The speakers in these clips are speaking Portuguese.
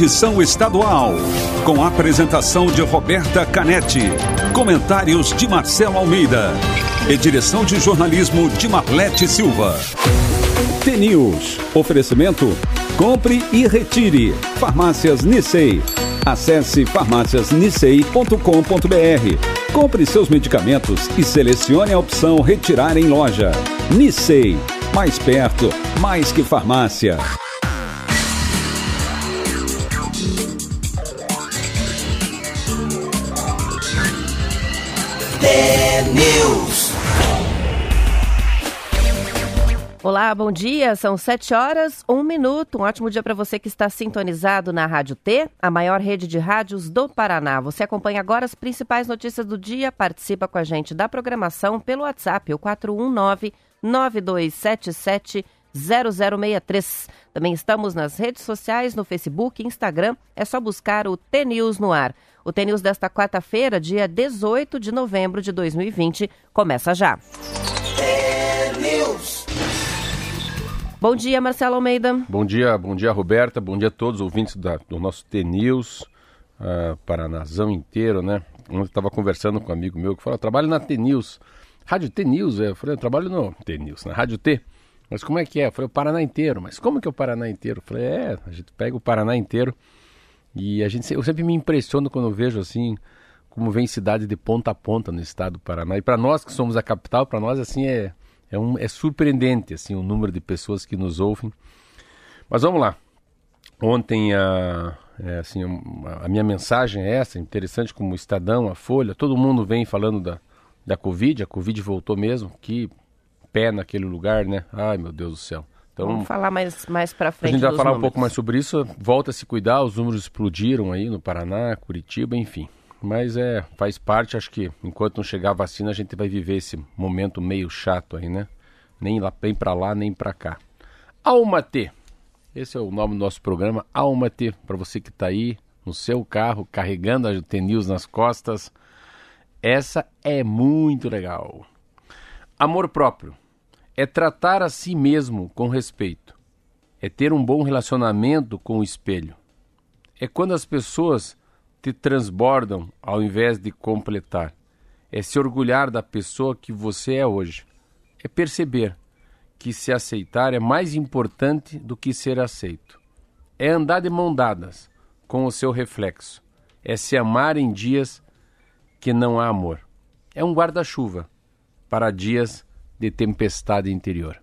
edição estadual, com a apresentação de Roberta Canetti, comentários de Marcelo Almeida e direção de jornalismo de Marlete Silva. T-News. Oferecimento. Compre e retire. Farmácias Nissei. Acesse farmáciasnissei.com.br. Compre seus medicamentos e selecione a opção Retirar em loja. Nissei. Mais perto, mais que farmácia. News. Olá, bom dia. São 7 horas, 1 minuto. Um ótimo dia para você que está sintonizado na Rádio T, a maior rede de rádios do Paraná. Você acompanha agora as principais notícias do dia, participa com a gente da programação pelo WhatsApp, o 419 9277 0063. Também estamos nas redes sociais, no Facebook, Instagram. É só buscar o T-News no ar. O T-News desta quarta-feira, dia 18 de novembro de 2020, começa já. Bom dia, Marcelo Almeida. Bom dia, bom dia, Roberta. Bom dia a todos os ouvintes da, do nosso T-News, uh, Paranazão inteiro, né? Eu estava conversando com um amigo meu que falou: trabalho na T-News. Rádio T-News, é. eu falei: eu trabalho no T-News, na Rádio T. Mas como é que é? Eu falei: o Paraná inteiro. Mas como que é o Paraná inteiro? Eu falei: é, a gente pega o Paraná inteiro e a gente, eu sempre me impressiono quando eu vejo assim como vem cidade de ponta a ponta no estado do Paraná. E para nós que somos a capital, para nós assim é é, um, é surpreendente assim o número de pessoas que nos ouvem. Mas vamos lá. Ontem a é, assim a, minha mensagem é essa, interessante como o Estadão, a Folha, todo mundo vem falando da da Covid, a Covid voltou mesmo, que pé naquele lugar, né? Ai, meu Deus do céu. Então, Vamos falar mais, mais para frente. A gente vai falar números. um pouco mais sobre isso. Volta a se cuidar, os números explodiram aí no Paraná, Curitiba, enfim. Mas é, faz parte, acho que enquanto não chegar a vacina, a gente vai viver esse momento meio chato aí, né? Nem lá, nem para lá, nem para cá. Alma T. Esse é o nome do nosso programa, Alma T, para você que está aí no seu carro, carregando a T-News nas costas. Essa é muito legal. Amor próprio é tratar a si mesmo com respeito, é ter um bom relacionamento com o espelho, é quando as pessoas te transbordam ao invés de completar, é se orgulhar da pessoa que você é hoje, é perceber que se aceitar é mais importante do que ser aceito, é andar de mão dadas com o seu reflexo, é se amar em dias que não há amor, é um guarda-chuva para dias de tempestade interior.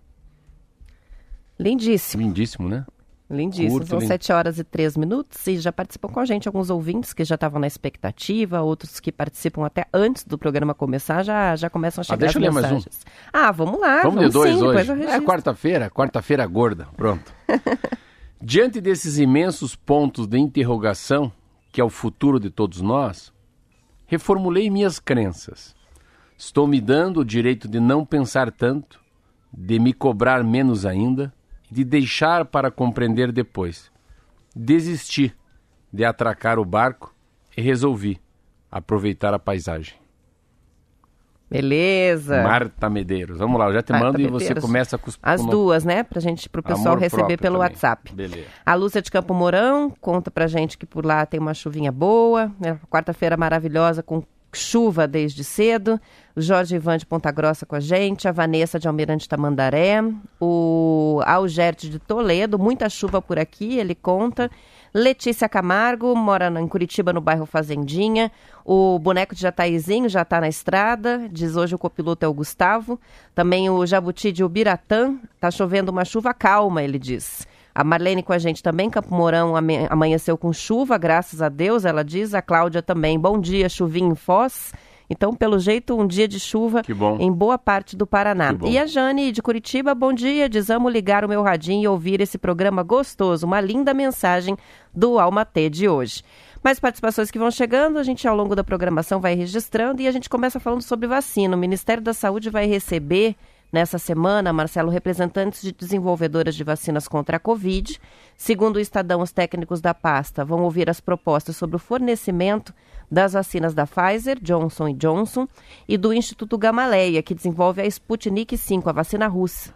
Lindíssimo. Lindíssimo, né? Lindíssimo. Curto, São lindo. 7 horas e 3 minutos e já participam com a gente alguns ouvintes que já estavam na expectativa, outros que participam até antes do programa começar, já, já começam a chegar deixa as eu ler mais um. mensagens. Ah, vamos lá. Vamos de dois sim, hoje. É quarta-feira, quarta-feira gorda. Pronto. Diante desses imensos pontos de interrogação, que é o futuro de todos nós, reformulei minhas crenças. Estou me dando o direito de não pensar tanto, de me cobrar menos ainda de deixar para compreender depois. Desisti de atracar o barco e resolvi aproveitar a paisagem. Beleza. Marta Medeiros. Vamos lá, eu já te Marta mando e você Medeiros. começa com os As com- duas, né? Pra gente, pro pessoal Amor receber pelo também. WhatsApp. Beleza. A Lúcia de Campo Mourão conta pra gente que por lá tem uma chuvinha boa, né? quarta-feira maravilhosa com chuva desde cedo. O Jorge Ivan de Ponta Grossa com a gente, a Vanessa de Almirante Tamandaré, o Algerte de Toledo, muita chuva por aqui, ele conta. Letícia Camargo, mora em Curitiba, no bairro Fazendinha. O boneco de Jataizinho já está na estrada, diz hoje o copiloto é o Gustavo. Também o Jabuti de Ubiratã, está chovendo uma chuva calma, ele diz. A Marlene com a gente também, Campo Mourão amanheceu com chuva, graças a Deus, ela diz. A Cláudia também, bom dia, chuvinha em Foz. Então, pelo jeito, um dia de chuva em boa parte do Paraná. E a Jane de Curitiba, bom dia, diz amo ligar o meu radinho e ouvir esse programa gostoso. Uma linda mensagem do Alma T de hoje. Mais participações que vão chegando, a gente ao longo da programação vai registrando e a gente começa falando sobre vacina. O Ministério da Saúde vai receber nessa semana, Marcelo, representantes de desenvolvedoras de vacinas contra a Covid. Segundo o Estadão, os técnicos da pasta vão ouvir as propostas sobre o fornecimento das vacinas da Pfizer, Johnson Johnson e do Instituto Gamaleya, que desenvolve a Sputnik V, a vacina russa.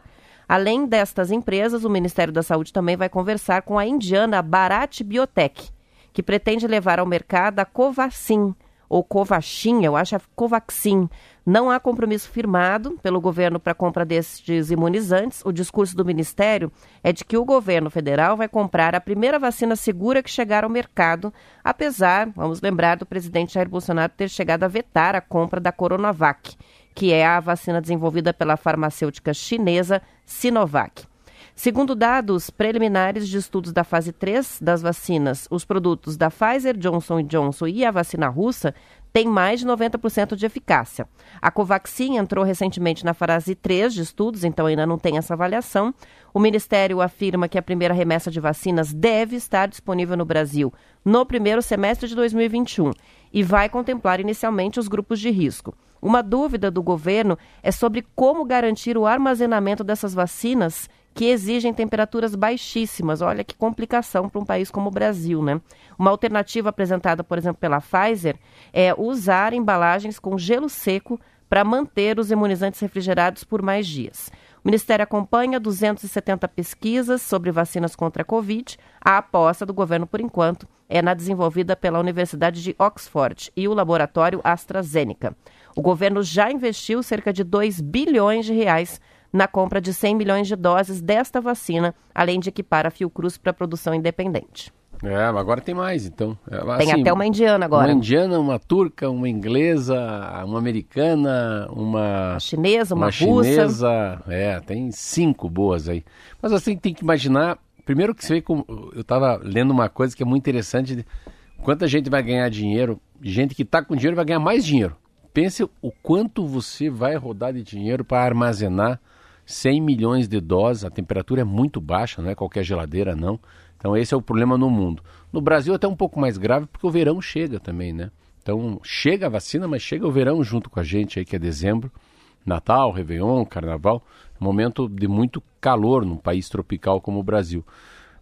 Além destas empresas, o Ministério da Saúde também vai conversar com a indiana Bharat Biotech, que pretende levar ao mercado a Covaxin, ou Covaxin, eu acho é Covaxin. Não há compromisso firmado pelo governo para a compra destes imunizantes. O discurso do Ministério é de que o governo federal vai comprar a primeira vacina segura que chegar ao mercado, apesar, vamos lembrar, do presidente Jair Bolsonaro ter chegado a vetar a compra da Coronavac, que é a vacina desenvolvida pela farmacêutica chinesa Sinovac. Segundo dados preliminares de estudos da fase 3 das vacinas, os produtos da Pfizer, Johnson Johnson e a vacina russa têm mais de 90% de eficácia. A Covaxin entrou recentemente na fase 3 de estudos, então ainda não tem essa avaliação. O Ministério afirma que a primeira remessa de vacinas deve estar disponível no Brasil no primeiro semestre de 2021 e vai contemplar inicialmente os grupos de risco. Uma dúvida do governo é sobre como garantir o armazenamento dessas vacinas que exigem temperaturas baixíssimas. Olha que complicação para um país como o Brasil, né? Uma alternativa apresentada, por exemplo, pela Pfizer é usar embalagens com gelo seco para manter os imunizantes refrigerados por mais dias. O Ministério acompanha 270 pesquisas sobre vacinas contra a Covid. A aposta do governo, por enquanto, é na desenvolvida pela Universidade de Oxford e o laboratório AstraZeneca. O governo já investiu cerca de 2 bilhões de reais na compra de 100 milhões de doses desta vacina, além de equipar a Fiocruz para produção independente. É, agora tem mais, então. É, tem até uma indiana agora. Uma indiana, uma turca, uma inglesa, uma americana, uma... uma chinesa, uma, uma russa. chinesa. É, tem cinco boas aí. Mas assim, tem que imaginar... Primeiro que você vê como... Eu estava lendo uma coisa que é muito interessante. Quanta gente vai ganhar dinheiro. Gente que está com dinheiro vai ganhar mais dinheiro. Pense o quanto você vai rodar de dinheiro para armazenar 100 milhões de doses, a temperatura é muito baixa, não é qualquer geladeira não. Então esse é o problema no mundo. No Brasil até um pouco mais grave porque o verão chega também, né? Então chega a vacina, mas chega o verão junto com a gente aí que é dezembro, Natal, Réveillon, Carnaval, momento de muito calor num país tropical como o Brasil.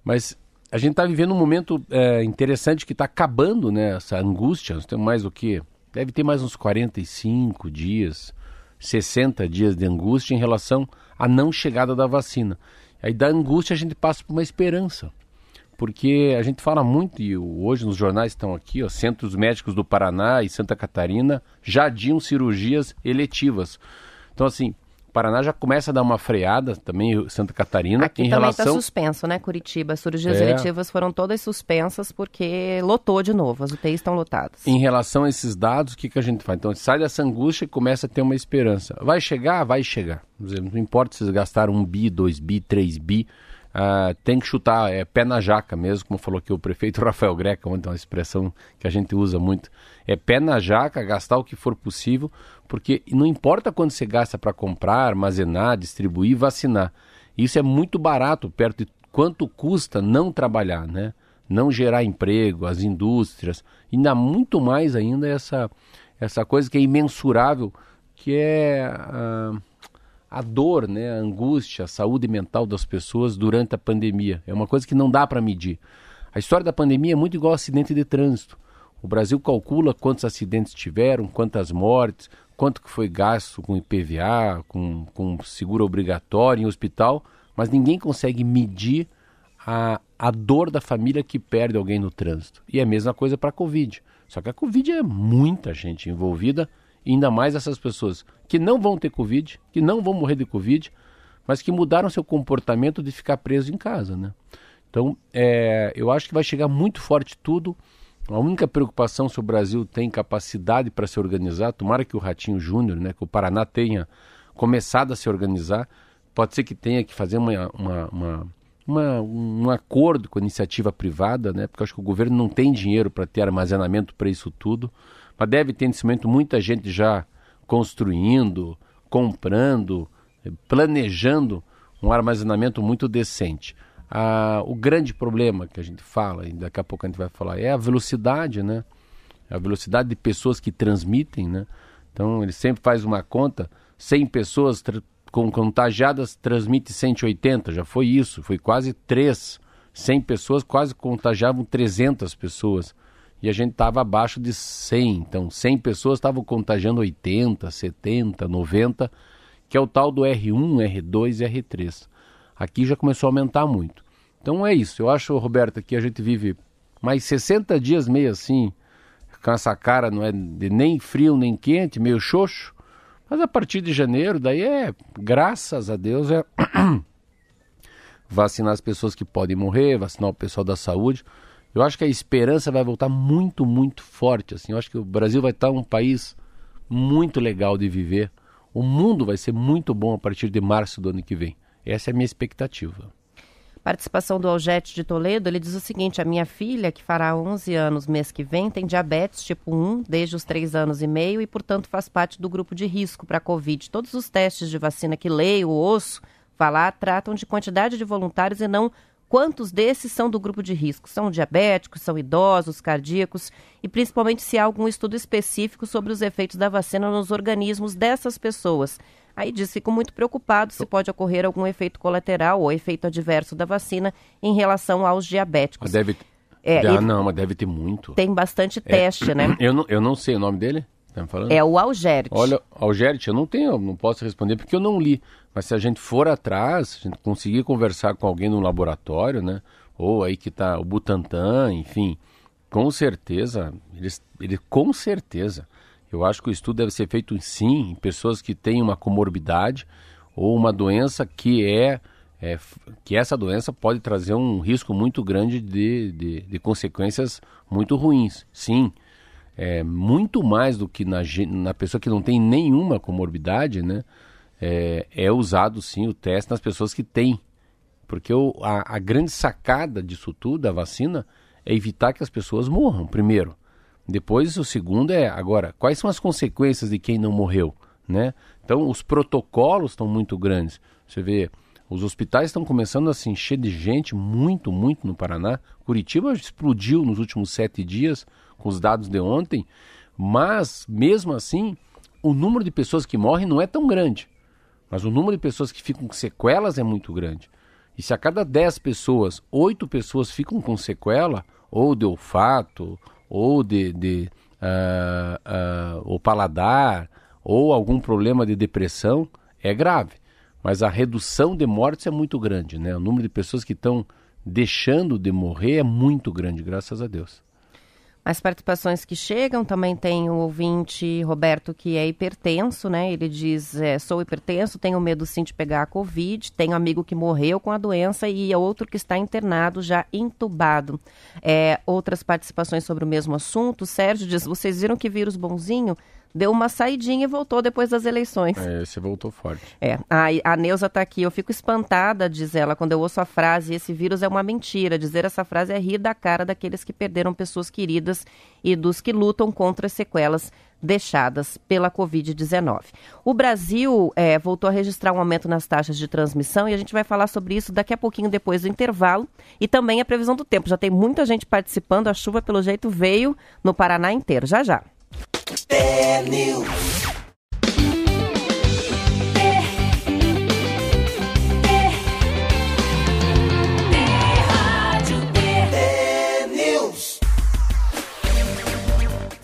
Mas a gente está vivendo um momento é, interessante que está acabando, né? Essa angústia, nós temos mais o que? Deve ter mais uns 45 dias, 60 dias de angústia em relação à não chegada da vacina. Aí da angústia a gente passa por uma esperança. Porque a gente fala muito, e hoje nos jornais estão aqui, ó, centros médicos do Paraná e Santa Catarina já adiam cirurgias eletivas. Então, assim, Paraná já começa a dar uma freada, também Santa Catarina, Aqui em também relação... está suspenso, né, Curitiba? As cirurgias é. eletivas foram todas suspensas porque lotou de novo, as UTIs estão lotadas. Em relação a esses dados, o que, que a gente faz? Então, sai dessa angústia e começa a ter uma esperança. Vai chegar? Vai chegar. Não importa se vocês gastaram um bi, dois bi, três bi, Uh, tem que chutar é, pé na jaca mesmo, como falou aqui o prefeito Rafael Greca, ontem uma expressão que a gente usa muito. É pé na jaca, gastar o que for possível, porque não importa quanto você gasta para comprar, armazenar, distribuir, vacinar. Isso é muito barato perto de quanto custa não trabalhar, né? Não gerar emprego, as indústrias, ainda muito mais ainda essa essa coisa que é imensurável, que é uh, a dor, né, a angústia, a saúde mental das pessoas durante a pandemia. É uma coisa que não dá para medir. A história da pandemia é muito igual ao acidente de trânsito. O Brasil calcula quantos acidentes tiveram, quantas mortes, quanto que foi gasto com IPVA, com, com seguro obrigatório em hospital, mas ninguém consegue medir a, a dor da família que perde alguém no trânsito. E é a mesma coisa para a Covid. Só que a Covid é muita gente envolvida ainda mais essas pessoas que não vão ter Covid, que não vão morrer de Covid, mas que mudaram seu comportamento de ficar preso em casa, né? Então, é, eu acho que vai chegar muito forte tudo. A única preocupação se o Brasil tem capacidade para se organizar, tomara que o Ratinho Júnior, né, que o Paraná tenha começado a se organizar, pode ser que tenha que fazer uma, uma, uma, uma um acordo com a iniciativa privada, né, porque acho que o governo não tem dinheiro para ter armazenamento para isso tudo. Mas deve ter nesse momento muita gente já construindo, comprando, planejando um armazenamento muito decente. Ah, o grande problema que a gente fala, e daqui a pouco a gente vai falar, é a velocidade, né? A velocidade de pessoas que transmitem, né? Então ele sempre faz uma conta, 100 pessoas tra com contagiadas transmite 180, já foi isso, foi quase 3. 100 pessoas quase contagiavam 300 pessoas e a gente estava abaixo de 100. Então, 100 pessoas estavam contagiando 80, 70, 90, que é o tal do R1, R2 e R3. Aqui já começou a aumentar muito. Então é isso. Eu acho, Roberta, que a gente vive mais 60 dias meio assim, com essa cara não é nem frio nem quente, meio xoxo. Mas a partir de janeiro, daí é, graças a Deus, é vacinar as pessoas que podem morrer, vacinar o pessoal da saúde. Eu acho que a esperança vai voltar muito, muito forte. Assim. Eu acho que o Brasil vai estar um país muito legal de viver. O mundo vai ser muito bom a partir de março do ano que vem. Essa é a minha expectativa. Participação do Algete de Toledo, ele diz o seguinte: a minha filha, que fará 11 anos mês que vem, tem diabetes tipo 1 desde os 3 anos e meio e, portanto, faz parte do grupo de risco para a Covid. Todos os testes de vacina que leio, ouço falar, tratam de quantidade de voluntários e não quantos desses são do grupo de risco. São diabéticos, são idosos, cardíacos e principalmente se há algum estudo específico sobre os efeitos da vacina nos organismos dessas pessoas. Aí diz, fico muito preocupado se pode ocorrer algum efeito colateral ou efeito adverso da vacina em relação aos diabéticos. Deve, é, ah, não, mas deve ter muito. Tem bastante é, teste, né? Eu não, eu não sei o nome dele. Tá? É o Algerte. Olha, Algerte, eu não tenho, não posso responder porque eu não li. Mas se a gente for atrás, se a gente conseguir conversar com alguém no laboratório, né? Ou aí que está o Butantan, enfim, com certeza, eles, ele com certeza eu acho que o estudo deve ser feito sim em pessoas que têm uma comorbidade ou uma doença que é, é que essa doença pode trazer um risco muito grande de, de, de consequências muito ruins. Sim, é muito mais do que na, na pessoa que não tem nenhuma comorbidade, né? É, é usado sim o teste nas pessoas que têm. Porque o, a, a grande sacada disso tudo, da vacina, é evitar que as pessoas morram, primeiro. Depois o segundo é agora, quais são as consequências de quem não morreu, né? Então os protocolos estão muito grandes. Você vê, os hospitais estão começando a se encher de gente muito, muito no Paraná. Curitiba explodiu nos últimos sete dias com os dados de ontem, mas mesmo assim o número de pessoas que morrem não é tão grande, mas o número de pessoas que ficam com sequelas é muito grande. E se a cada dez pessoas, oito pessoas ficam com sequela, ou de olfato, ou de, de uh, uh, o paladar, ou algum problema de depressão, é grave. Mas a redução de mortes é muito grande, né? O número de pessoas que estão deixando de morrer é muito grande, graças a Deus. As participações que chegam também tem o ouvinte Roberto que é hipertenso, né? Ele diz: é, sou hipertenso, tenho medo sim de pegar a Covid, tenho amigo que morreu com a doença e outro que está internado, já entubado. É, outras participações sobre o mesmo assunto. Sérgio diz: vocês viram que vírus bonzinho? Deu uma saidinha e voltou depois das eleições. É, esse voltou forte. É, a, a Neuza está aqui, eu fico espantada, diz ela, quando eu ouço a frase, esse vírus é uma mentira. Dizer essa frase é rir da cara daqueles que perderam pessoas queridas e dos que lutam contra as sequelas deixadas pela Covid-19. O Brasil é, voltou a registrar um aumento nas taxas de transmissão e a gente vai falar sobre isso daqui a pouquinho depois do intervalo e também a previsão do tempo. Já tem muita gente participando, a chuva pelo jeito veio no Paraná inteiro. Já já.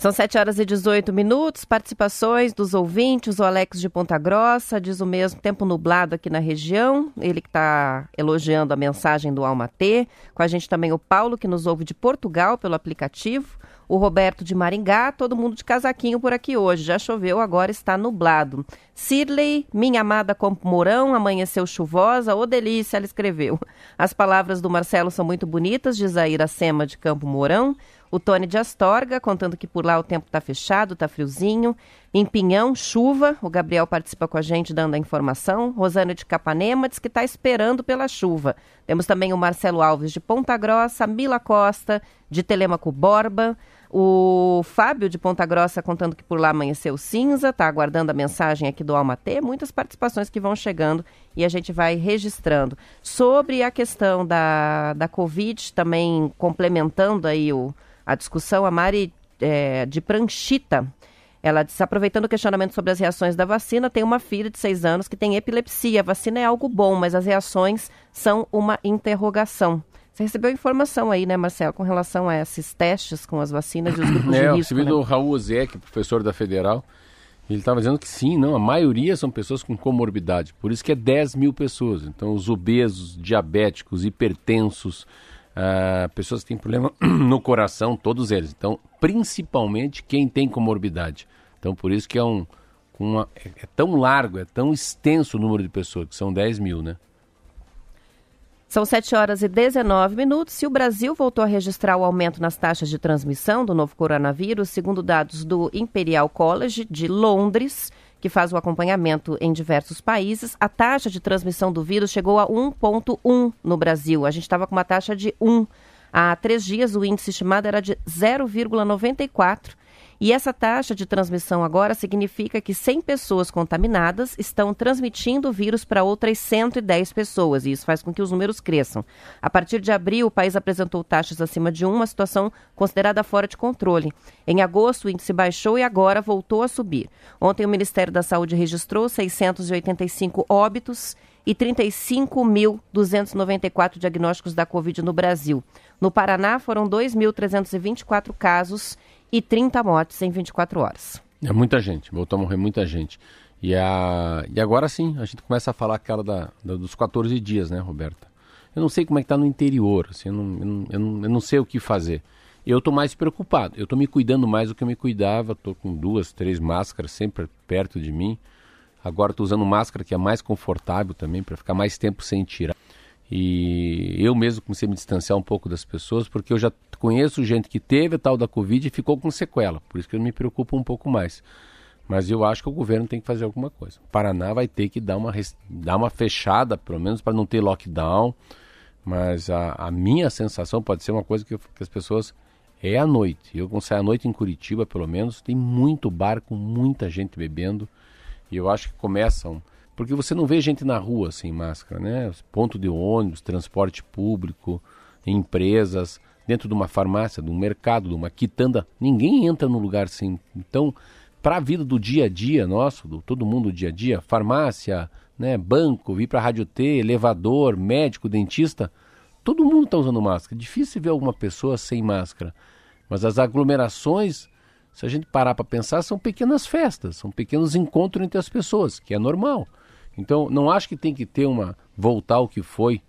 São 7 horas e 18 minutos. Participações dos ouvintes. O Alex de Ponta Grossa diz o mesmo tempo nublado aqui na região. Ele que está elogiando a mensagem do Alma T. Com a gente também o Paulo, que nos ouve de Portugal pelo aplicativo o Roberto de Maringá, todo mundo de casaquinho por aqui hoje. Já choveu, agora está nublado. Sirley, minha amada Campo Mourão, amanheceu chuvosa, ô delícia, ela escreveu. As palavras do Marcelo são muito bonitas, diz a Iracema de Campo Mourão. O Tony de Astorga, contando que por lá o tempo está fechado, está friozinho. Em Pinhão, chuva. O Gabriel participa com a gente dando a informação. Rosana de Capanema diz que está esperando pela chuva. Temos também o Marcelo Alves de Ponta Grossa, Mila Costa de Telemaco Borba. O Fábio de Ponta Grossa contando que por lá amanheceu cinza, está aguardando a mensagem aqui do Almatê. Muitas participações que vão chegando e a gente vai registrando. Sobre a questão da, da Covid, também complementando aí o, a discussão, a Mari é, de Pranchita. Ela aproveitando o questionamento sobre as reações da vacina, tem uma filha de seis anos que tem epilepsia. A vacina é algo bom, mas as reações são uma interrogação. Você recebeu informação aí, né, Marcelo, com relação a esses testes com as vacinas e os grupos é, de risco, recebi né? do Raul Ozek, professor da Federal, Ele estava dizendo que sim, não, a maioria são pessoas com comorbidade, por isso que é 10 mil pessoas. Então, os obesos, diabéticos, hipertensos, uh, pessoas que têm problema no coração, todos eles. Então, principalmente quem tem comorbidade. Então, por isso que é um, uma, é, é tão largo, é tão extenso o número de pessoas, que são 10 mil, né? São 7 horas e 19 minutos. E o Brasil voltou a registrar o aumento nas taxas de transmissão do novo coronavírus, segundo dados do Imperial College de Londres, que faz o acompanhamento em diversos países. A taxa de transmissão do vírus chegou a 1,1 no Brasil. A gente estava com uma taxa de 1. Há três dias, o índice estimado era de 0,94 e essa taxa de transmissão agora significa que 100 pessoas contaminadas estão transmitindo o vírus para outras 110 pessoas, e isso faz com que os números cresçam. A partir de abril, o país apresentou taxas acima de 1, uma situação considerada fora de controle. Em agosto, o índice baixou e agora voltou a subir. Ontem, o Ministério da Saúde registrou 685 óbitos e 35.294 diagnósticos da Covid no Brasil. No Paraná, foram 2.324 casos e 30 mortes em 24 horas. É muita gente, voltou a morrer muita gente. E, a... e agora sim, a gente começa a falar aquela da, da dos 14 dias, né, Roberta? Eu não sei como é que está no interior, assim, eu, não, eu, não, eu, não, eu não sei o que fazer. Eu estou mais preocupado, eu estou me cuidando mais do que eu me cuidava, estou com duas, três máscaras sempre perto de mim. Agora estou usando máscara que é mais confortável também, para ficar mais tempo sem tirar. E eu mesmo comecei a me distanciar um pouco das pessoas, porque eu já conheço gente que teve a tal da Covid e ficou com sequela. Por isso que eu me preocupo um pouco mais. Mas eu acho que o governo tem que fazer alguma coisa. O Paraná vai ter que dar uma, dar uma fechada, pelo menos, para não ter lockdown. Mas a, a, minha sensação pode ser uma coisa que, que as pessoas. É à noite. Eu, quando saio à noite em Curitiba, pelo menos, tem muito bar com muita gente bebendo. E eu acho que começam porque você não vê gente na rua sem máscara, né? Ponto de ônibus, transporte público, empresas, dentro de uma farmácia, de um mercado, de uma quitanda, ninguém entra no lugar sem. Então, para a vida do dia a dia nosso, do todo mundo do dia a dia, farmácia, né, banco, vir para a rádio T, elevador, médico, dentista, todo mundo está usando máscara. É difícil ver alguma pessoa sem máscara. Mas as aglomerações, se a gente parar para pensar, são pequenas festas, são pequenos encontros entre as pessoas, que é normal. Então, não acho que tem que ter uma voltar ao que foi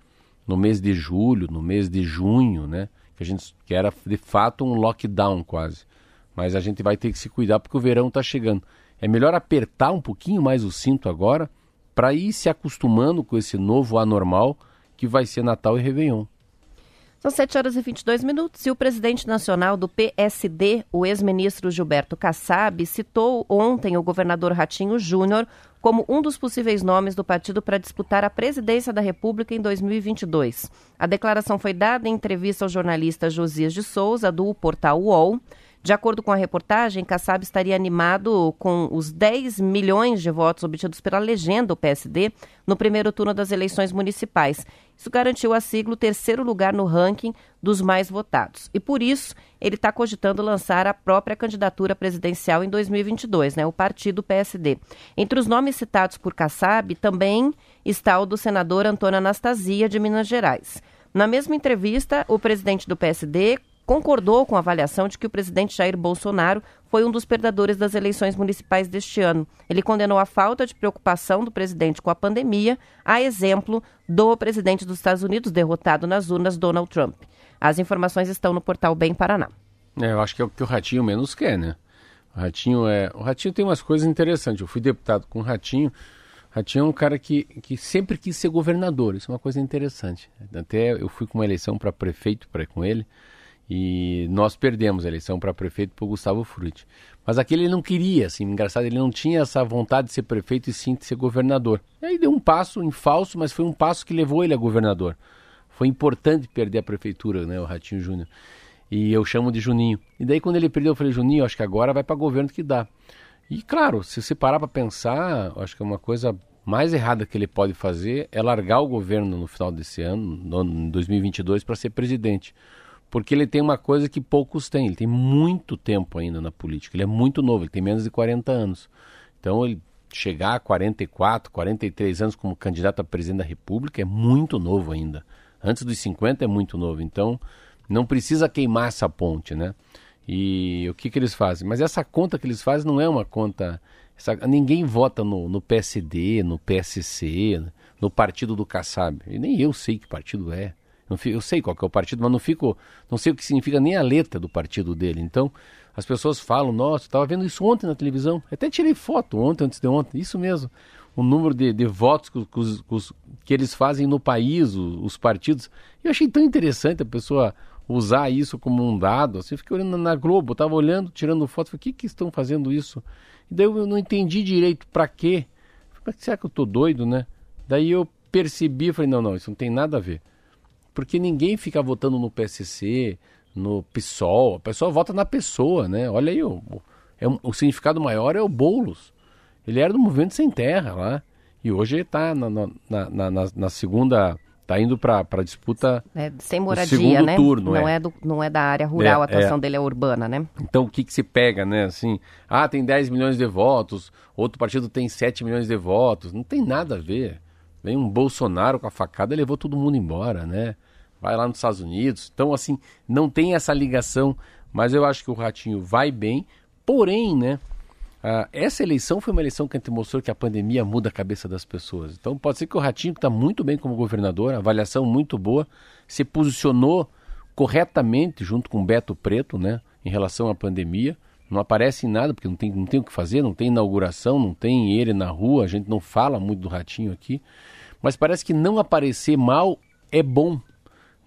no mês de julho, no mês de junho, né? Que a gente que era de fato um lockdown quase. Mas a gente vai ter que se cuidar porque o verão está chegando. É melhor apertar um pouquinho mais o cinto agora para ir se acostumando com esse novo anormal que vai ser Natal e Réveillon. São 7 horas e 22 minutos e o presidente nacional do PSD, o ex-ministro Gilberto Kassab, citou ontem o governador Ratinho Júnior como um dos possíveis nomes do partido para disputar a presidência da República em 2022. A declaração foi dada em entrevista ao jornalista Josias de Souza, do portal UOL. De acordo com a reportagem, Kassab estaria animado com os 10 milhões de votos obtidos pela legenda do PSD no primeiro turno das eleições municipais. Isso garantiu a sigla o terceiro lugar no ranking dos mais votados. E por isso, ele está cogitando lançar a própria candidatura presidencial em 2022, né, o partido PSD. Entre os nomes citados por Kassab também está o do senador Antônio Anastasia, de Minas Gerais. Na mesma entrevista, o presidente do PSD concordou com a avaliação de que o presidente Jair Bolsonaro foi um dos perdedores das eleições municipais deste ano. Ele condenou a falta de preocupação do presidente com a pandemia, a exemplo do presidente dos Estados Unidos derrotado nas urnas, Donald Trump. As informações estão no portal Bem Paraná. É, eu acho que é o que o Ratinho menos quer, né? O Ratinho é. O Ratinho tem umas coisas interessantes. Eu fui deputado com o Ratinho. Ratinho é um cara que, que sempre quis ser governador. Isso é uma coisa interessante. Até eu fui com uma eleição para prefeito para com ele. E nós perdemos a eleição para prefeito por Gustavo Frutti. Mas aquele ele não queria, assim, engraçado, ele não tinha essa vontade de ser prefeito e sim de ser governador. E aí deu um passo em falso, mas foi um passo que levou ele a governador. Foi importante perder a prefeitura, né, o Ratinho Júnior. E eu chamo de Juninho. E daí quando ele perdeu, eu falei, Juninho, acho que agora vai para governo que dá. E claro, se você parar para pensar, acho que é uma coisa mais errada que ele pode fazer é largar o governo no final desse ano, no 2022, para ser presidente porque ele tem uma coisa que poucos têm. Ele tem muito tempo ainda na política. Ele é muito novo, ele tem menos de 40 anos. Então, ele chegar a 44, 43 anos como candidato a presidente da República é muito novo ainda. Antes dos 50 é muito novo. Então, não precisa queimar essa ponte, né? E o que, que eles fazem? Mas essa conta que eles fazem não é uma conta ninguém vota no, no, PSD, no PSC, no partido do Kassab. E nem eu sei que partido é. Eu sei qual é o partido, mas não fico, não sei o que significa nem a letra do partido dele. Então, as pessoas falam, nossa, estava vendo isso ontem na televisão. Até tirei foto ontem, antes de ontem. Isso mesmo. O número de, de votos que, que, que, eles fazem no país, os, os partidos. Eu achei tão interessante a pessoa usar isso como um dado. Assim, eu fiquei olhando na Globo, estava olhando, tirando foto, falei, o que, que estão fazendo isso? E daí eu não entendi direito para quê. Falei, será que eu tô doido, né? Daí eu percebi, falei, não, não, isso não tem nada a ver. Porque ninguém fica votando no PSC, no PSOL, a pessoa vota na pessoa, né? Olha aí, o, é, o significado maior é o Boulos. Ele era do Movimento Sem Terra lá, e hoje ele está na, na, na, na, segunda Está indo para a disputa é, sem moradia, né? turno. Não é. é, do, não é da área rural, é, a atuação é. dele é urbana, né? Então o que, que se pega, né? Assim, ah, tem 10 milhões de votos, outro partido tem 7 milhões de votos. Não tem nada a ver. Vem um Bolsonaro com a facada e levou todo mundo embora, né? Vai lá nos Estados Unidos. Então, assim, não tem essa ligação, mas eu acho que o Ratinho vai bem. Porém, né? Ah, essa eleição foi uma eleição que mostrou que a pandemia muda a cabeça das pessoas. Então pode ser que o Ratinho, que está muito bem como governador, avaliação muito boa, se posicionou corretamente junto com o Beto Preto, né, em relação à pandemia. Não aparece em nada, porque não tem, não tem o que fazer, não tem inauguração, não tem ele na rua, a gente não fala muito do Ratinho aqui. Mas parece que não aparecer mal é bom.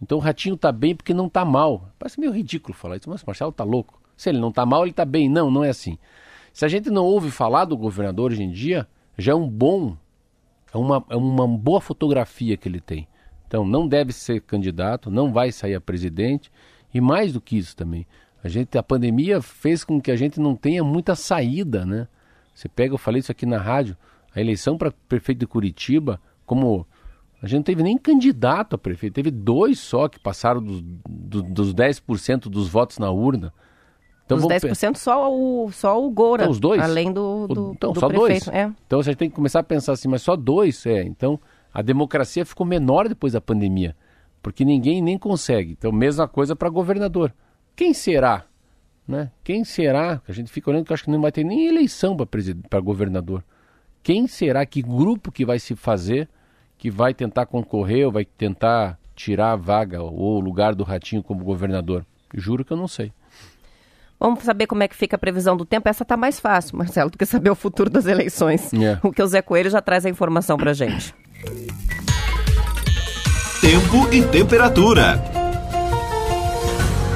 Então o Ratinho está bem porque não está mal. Parece meio ridículo falar isso, mas o Marcelo está louco. Se ele não está mal, ele está bem. Não, não é assim. Se a gente não ouve falar do governador hoje em dia, já é um bom, é uma, é uma boa fotografia que ele tem. Então não deve ser candidato, não vai sair a presidente e mais do que isso também. A gente a pandemia fez com que a gente não tenha muita saída, né? Você pega, eu falei isso aqui na rádio, a eleição para prefeito de Curitiba, como a gente não teve nem candidato a prefeito, teve dois só que passaram dos, dos 10% dos votos na urna. Então, Os 10% só o, só o Goura. Então, os dois? Além do, do, então, do só prefeito. dois. É. Então a gente tem que começar a pensar assim, mas só dois? É, então a democracia ficou menor depois da pandemia. Porque ninguém nem consegue. Então, mesma coisa para governador. Quem será? Né? Quem será? A gente fica olhando que acho que não vai ter nem eleição para governador. Quem será? Que grupo que vai se fazer que vai tentar concorrer ou vai tentar tirar a vaga ou o lugar do Ratinho como governador? Juro que eu não sei. Vamos saber como é que fica a previsão do tempo. Essa está mais fácil, Marcelo, do que saber o futuro das eleições. É. O que o Zé Coelho já traz a informação para gente. Tempo e temperatura.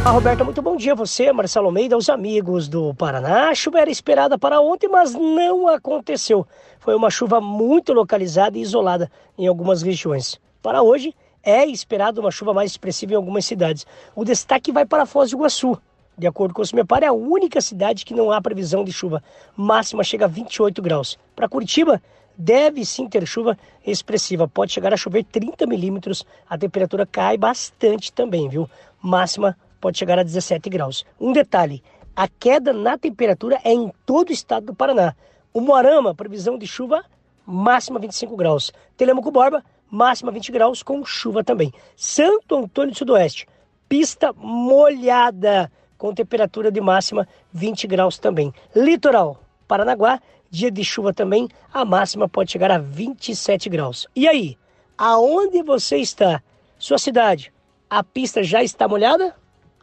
Ah, Roberta, muito bom dia a você, Marcelo Almeida, os amigos do Paraná. A chuva era esperada para ontem, mas não aconteceu. Foi uma chuva muito localizada e isolada em algumas regiões. Para hoje, é esperado uma chuva mais expressiva em algumas cidades. O destaque vai para Foz do Iguaçu. De acordo com o CIMEPAR, é a única cidade que não há previsão de chuva. Máxima chega a 28 graus. Para Curitiba, deve sim ter chuva expressiva. Pode chegar a chover 30 milímetros. A temperatura cai bastante também, viu? Máxima pode chegar a 17 graus. Um detalhe: a queda na temperatura é em todo o estado do Paraná. O Moarama, previsão de chuva máxima 25 graus. Telemaco Borba, máxima 20 graus, com chuva também. Santo Antônio do Sudoeste, pista molhada com temperatura de máxima 20 graus também. Litoral, Paranaguá, dia de chuva também, a máxima pode chegar a 27 graus. E aí, aonde você está? Sua cidade, a pista já está molhada?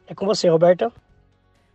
É com você, Roberta.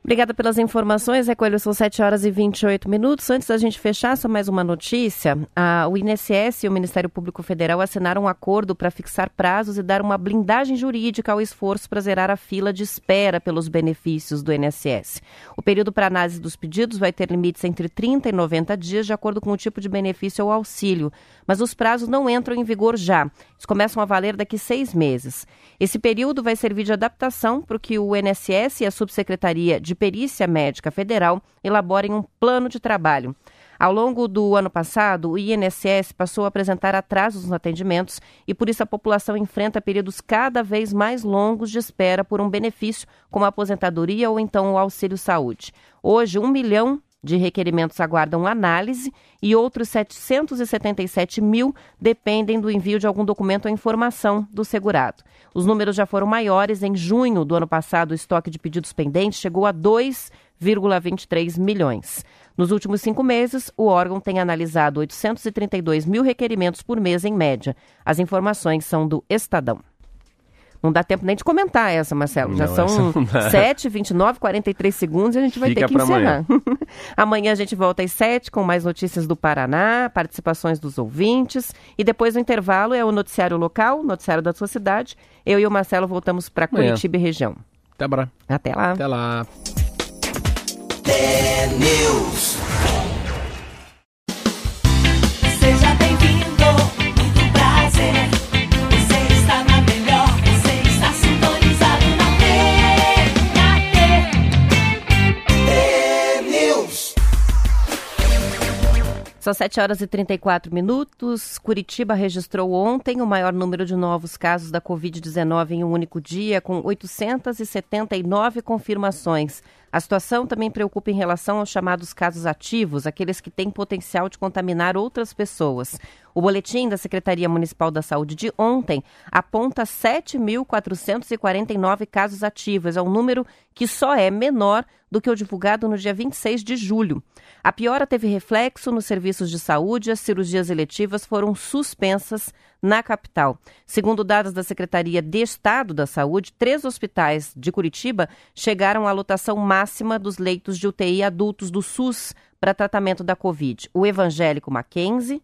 Obrigada pelas informações, Recolho. São 7 horas e 28 minutos. Antes da gente fechar, só mais uma notícia. Ah, o INSS e o Ministério Público Federal assinaram um acordo para fixar prazos e dar uma blindagem jurídica ao esforço para zerar a fila de espera pelos benefícios do INSS. O período para análise dos pedidos vai ter limites entre 30 e 90 dias, de acordo com o tipo de benefício ou auxílio. Mas os prazos não entram em vigor já. Eles começam a valer daqui seis meses. Esse período vai servir de adaptação para o que o INSS e a Subsecretaria de Perícia Médica Federal elaborem um plano de trabalho. Ao longo do ano passado, o INSS passou a apresentar atrasos nos atendimentos e por isso a população enfrenta períodos cada vez mais longos de espera por um benefício, como a aposentadoria ou então o auxílio saúde. Hoje, um milhão de requerimentos aguardam análise e outros 777 mil dependem do envio de algum documento ou informação do segurado. Os números já foram maiores. Em junho do ano passado, o estoque de pedidos pendentes chegou a 2 2,23 milhões. Nos últimos cinco meses, o órgão tem analisado 832 mil requerimentos por mês em média. As informações são do Estadão. Não dá tempo nem de comentar essa, Marcelo. Já não, são 7, 29, 43 segundos e a gente vai Fica ter que encerrar. Amanhã. amanhã a gente volta às 7 com mais notícias do Paraná, participações dos ouvintes. E depois do intervalo é o noticiário local, noticiário da sua cidade. Eu e o Marcelo voltamos para Curitiba e região. Até lá. Até lá. Até lá. São 7 horas e 34 minutos. Curitiba registrou ontem o maior número de novos casos da Covid-19 em um único dia, com 879 confirmações. A situação também preocupa em relação aos chamados casos ativos, aqueles que têm potencial de contaminar outras pessoas. O boletim da Secretaria Municipal da Saúde de ontem aponta 7.449 casos ativos. É um número que só é menor do que o divulgado no dia 26 de julho. A piora teve reflexo nos serviços de saúde, as cirurgias eletivas foram suspensas na capital. Segundo dados da Secretaria de Estado da Saúde, três hospitais de Curitiba chegaram à lotação máxima dos leitos de UTI adultos do SUS para tratamento da Covid. O Evangélico Mackenzie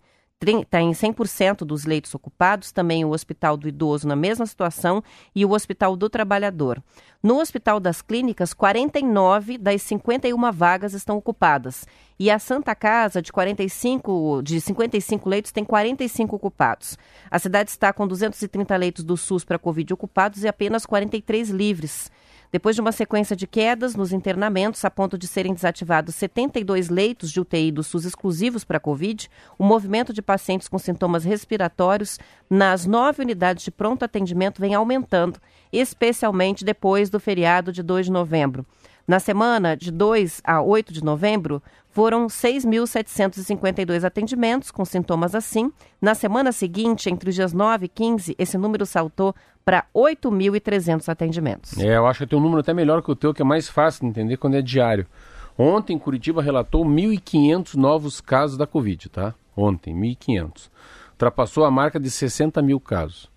está em 100% dos leitos ocupados, também o Hospital do Idoso na mesma situação e o Hospital do Trabalhador. No Hospital das Clínicas, 49 das 51 vagas estão ocupadas. E a Santa Casa, de, 45, de 55 leitos, tem 45 ocupados. A cidade está com 230 leitos do SUS para Covid ocupados e apenas 43 livres. Depois de uma sequência de quedas nos internamentos, a ponto de serem desativados 72 leitos de UTI do SUS exclusivos para a Covid, o movimento de pacientes com sintomas respiratórios nas nove unidades de pronto atendimento vem aumentando, especialmente depois do feriado de 2 de novembro. Na semana de 2 a 8 de novembro, foram 6.752 atendimentos com sintomas assim. Na semana seguinte, entre os dias 9 e 15, esse número saltou para 8.300 atendimentos. É, eu acho que tem um número até melhor que o teu, que é mais fácil de entender quando é diário. Ontem, Curitiba relatou 1.500 novos casos da Covid, tá? Ontem, 1.500. Ultrapassou a marca de 60 mil casos.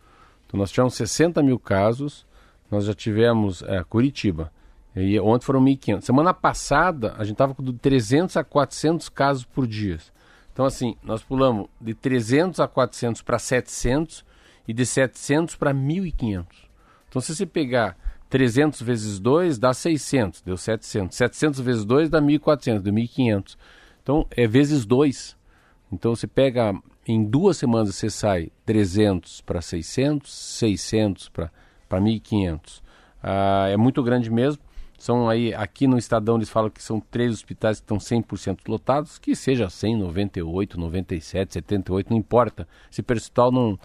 Então, nós tivemos 60 mil casos, nós já tivemos é, Curitiba. E ontem foram 1.500. Semana passada, a gente estava com 300 a 400 casos por dia. Então, assim, nós pulamos de 300 a 400 para 700 e de 700 para 1.500. Então, se você pegar 300 vezes 2 dá 600, deu 700. 700 vezes 2 dá 1.400, deu 1.500. Então, é vezes 2. Então, você pega, em duas semanas você sai 300 para 600, 600 para 1.500. Ah, é muito grande mesmo. São aí, aqui no Estadão eles falam que são três hospitais que estão 100% lotados, que seja 100, 98, 97, 78, não importa. Esse percentual não,